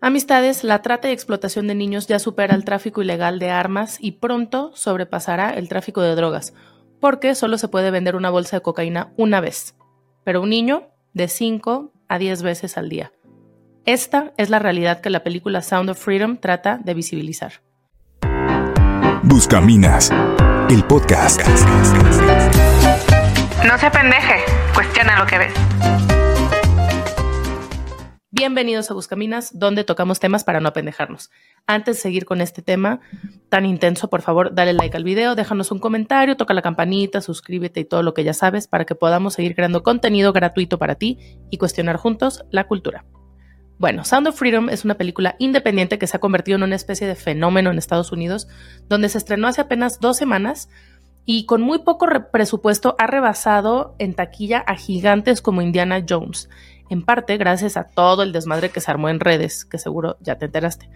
Amistades, la trata y explotación de niños ya supera el tráfico ilegal de armas y pronto sobrepasará el tráfico de drogas, porque solo se puede vender una bolsa de cocaína una vez, pero un niño de 5 a 10 veces al día. Esta es la realidad que la película Sound of Freedom trata de visibilizar. Buscaminas, el podcast. No se pendeje, cuestiona lo que ves. Bienvenidos a Buscaminas, donde tocamos temas para no apendejarnos. Antes de seguir con este tema tan intenso, por favor, dale like al video, déjanos un comentario, toca la campanita, suscríbete y todo lo que ya sabes para que podamos seguir creando contenido gratuito para ti y cuestionar juntos la cultura. Bueno, Sound of Freedom es una película independiente que se ha convertido en una especie de fenómeno en Estados Unidos, donde se estrenó hace apenas dos semanas y con muy poco presupuesto ha rebasado en taquilla a gigantes como Indiana Jones en parte gracias a todo el desmadre que se armó en redes, que seguro ya te enteraste.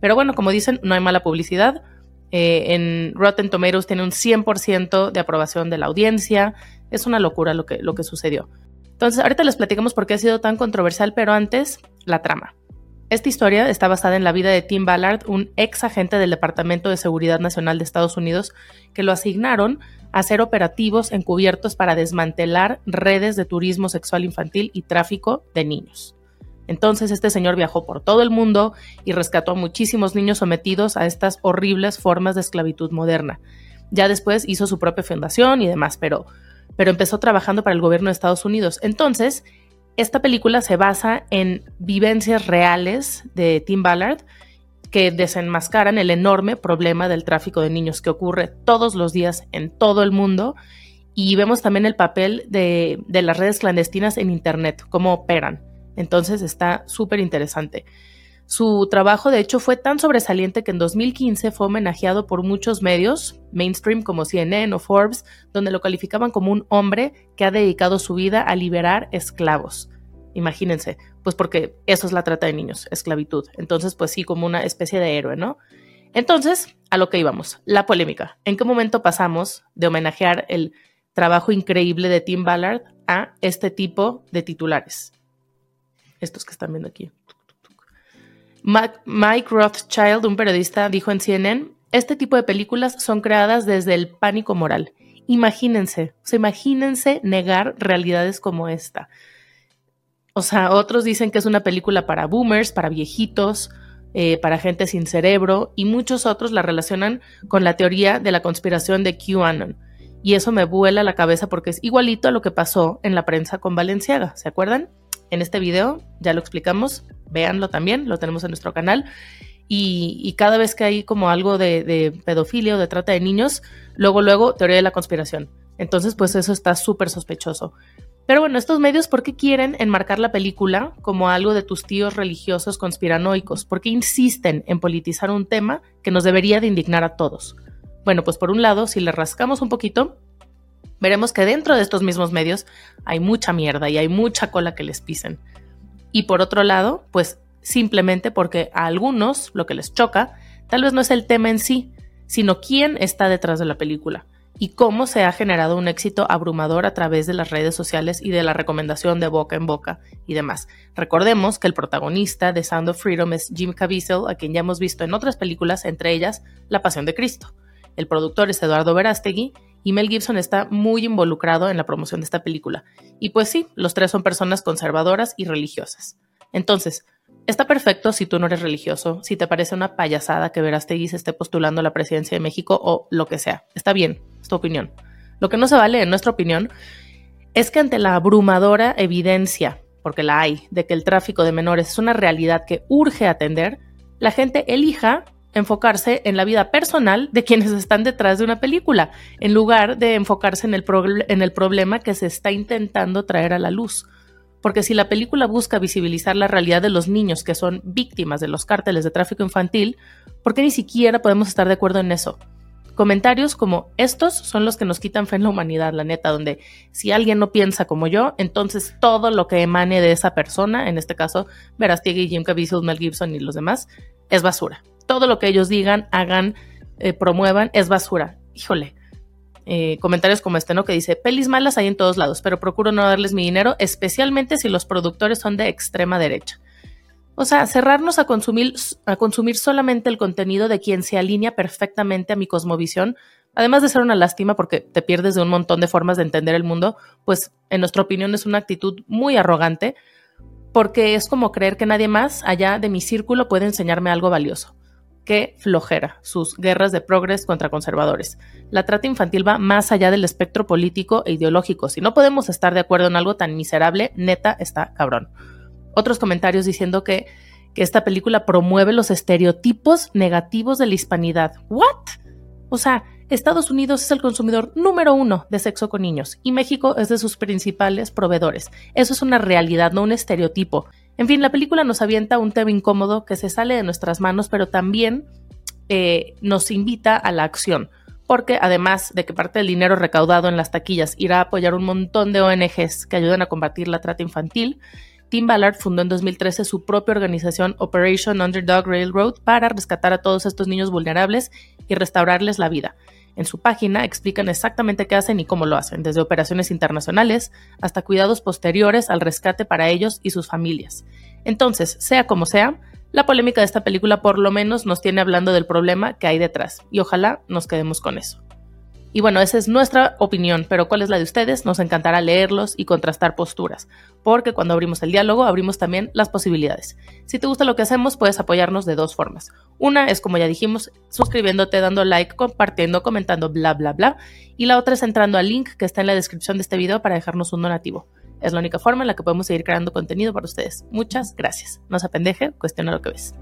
Pero bueno, como dicen, no hay mala publicidad. Eh, en Rotten Tomatoes tiene un 100% de aprobación de la audiencia. Es una locura lo que, lo que sucedió. Entonces, ahorita les platicamos por qué ha sido tan controversial, pero antes, la trama. Esta historia está basada en la vida de Tim Ballard, un ex agente del Departamento de Seguridad Nacional de Estados Unidos, que lo asignaron hacer operativos encubiertos para desmantelar redes de turismo sexual infantil y tráfico de niños. Entonces este señor viajó por todo el mundo y rescató a muchísimos niños sometidos a estas horribles formas de esclavitud moderna. Ya después hizo su propia fundación y demás, pero, pero empezó trabajando para el gobierno de Estados Unidos. Entonces, esta película se basa en vivencias reales de Tim Ballard que desenmascaran el enorme problema del tráfico de niños que ocurre todos los días en todo el mundo. Y vemos también el papel de, las redes clandestinas en Internet, cómo operan. Entonces está súper interesante. Su trabajo, de hecho, fue tan sobresaliente que en 2015 fue homenajeado por muchos medios, mainstream como CNN o Forbes, donde lo calificaban como un hombre que ha dedicado su vida a liberar esclavos. Imagínense, pues porque eso es la trata de niños, esclavitud. Entonces, pues sí, como una especie de héroe, ¿no? Entonces, a lo que íbamos, la polémica. ¿En qué momento pasamos de homenajear el trabajo increíble de Tim Ballard a este tipo de titulares? Estos que están viendo aquí. Mike Rothschild, un periodista, dijo en CNN, este tipo de películas son creadas desde el pánico moral. Imagínense, o sea, imagínense negar realidades como esta. O sea, otros dicen que es una película para boomers, para viejitos, eh, para gente sin cerebro, y muchos otros la relacionan con la teoría de la conspiración de QAnon. Y eso me vuela la cabeza porque es igualito a lo que pasó en la prensa con Valenciaga, ¿se acuerdan? En este video ya lo explicamos, véanlo también, lo tenemos en nuestro canal. Y, cada vez que hay como algo de, de pedofilia o de trata de niños, luego, luego, teoría de la conspiración. Entonces, pues eso está súper sospechoso. Pero bueno, estos medios, ¿por qué quieren enmarcar la película como algo de tus tíos religiosos conspiranoicos? ¿Por qué insisten en politizar un tema que nos debería de indignar a todos? Bueno, pues por un lado, si le rascamos un poquito, veremos que dentro de estos mismos medios hay mucha mierda y hay mucha cola que les pisen. Y por otro lado, pues simplemente porque a algunos lo que les choca tal vez no es el tema en sí, sino quién está detrás de la película y cómo se ha generado un éxito abrumador a través de las redes sociales y de la recomendación de boca en boca y demás. Recordemos que el protagonista de Sound of Freedom es Jim Caviezel, a quien ya hemos visto en otras películas, entre ellas La Pasión de Cristo. El productor es Eduardo Verástegui y Mel Gibson está muy involucrado en la promoción de esta película. Y pues sí, los tres son personas conservadoras y religiosas. Entonces, Está perfecto si tú no eres religioso, si te parece una payasada que Verástegui se esté postulando a la presidencia de México o lo que sea. Está bien, es tu opinión. Lo que no se vale, en nuestra opinión, es que ante la abrumadora evidencia, porque la hay, de que el tráfico de menores es una realidad que urge atender, la gente elija enfocarse en la vida personal de quienes están detrás de una película, en lugar de enfocarse en el, problema que se está intentando traer a la luz. Porque si la película busca visibilizar la realidad de los niños que son víctimas de los cárteles de tráfico infantil, ¿por qué ni siquiera podemos estar de acuerdo en eso? Comentarios como estos son los que nos quitan fe en la humanidad, la neta, donde si alguien no piensa como yo, entonces todo lo que emane de esa persona, en este caso Verastegui, Jim Caviezel, Mel Gibson y los demás, es basura. Todo lo que ellos digan, hagan, eh, promuevan, es basura. Híjole, eh, comentarios como este, ¿no? Que dice, pelis malas hay en todos lados, pero procuro no darles mi dinero, especialmente si los productores son de extrema derecha. O sea, cerrarnos a consumir, a consumir solamente el contenido de quien se alinea perfectamente a mi cosmovisión, además de ser una lástima porque te pierdes de un montón de formas de entender el mundo, pues en nuestra opinión es una actitud muy arrogante, porque es como creer que nadie más allá de mi círculo puede enseñarme algo valioso. Qué flojera, sus guerras de progres contra conservadores. La trata infantil va más allá del espectro político e ideológico. Si no podemos estar de acuerdo en algo tan miserable, neta está cabrón otros comentarios diciendo que, que esta película promueve los estereotipos negativos de la hispanidad. ¿What? O sea, Estados Unidos es el consumidor número uno de sexo con niños y México es de sus principales proveedores. Eso es una realidad, no un estereotipo. En fin, la película nos avienta un tema incómodo que se sale de nuestras manos, pero también eh, nos invita a la acción. Porque además de que parte del dinero recaudado en las taquillas irá a apoyar un montón de ONGs que ayudan a combatir la trata infantil, Tim Ballard fundó en 2013 su propia organización Operation Underdog Railroad para rescatar a todos estos niños vulnerables y restaurarles la vida. En su página explican exactamente qué hacen y cómo lo hacen, desde operaciones internacionales hasta cuidados posteriores al rescate para ellos y sus familias. Entonces, sea como sea, la polémica de esta película por lo menos nos tiene hablando del problema que hay detrás, y ojalá nos quedemos con eso. Y bueno, esa es nuestra opinión, pero ¿cuál es la de ustedes? Nos encantará leerlos y contrastar posturas, porque cuando abrimos el diálogo abrimos también las posibilidades. Si te gusta lo que hacemos, puedes apoyarnos de dos formas. Una es, como ya dijimos, suscribiéndote, dando like, compartiendo, comentando, bla, bla, bla. Y la otra es entrando al link que está en la descripción de este video para dejarnos un donativo. Es la única forma en la que podemos seguir creando contenido para ustedes. Muchas gracias. No se apendeje, cuestiona lo que ves.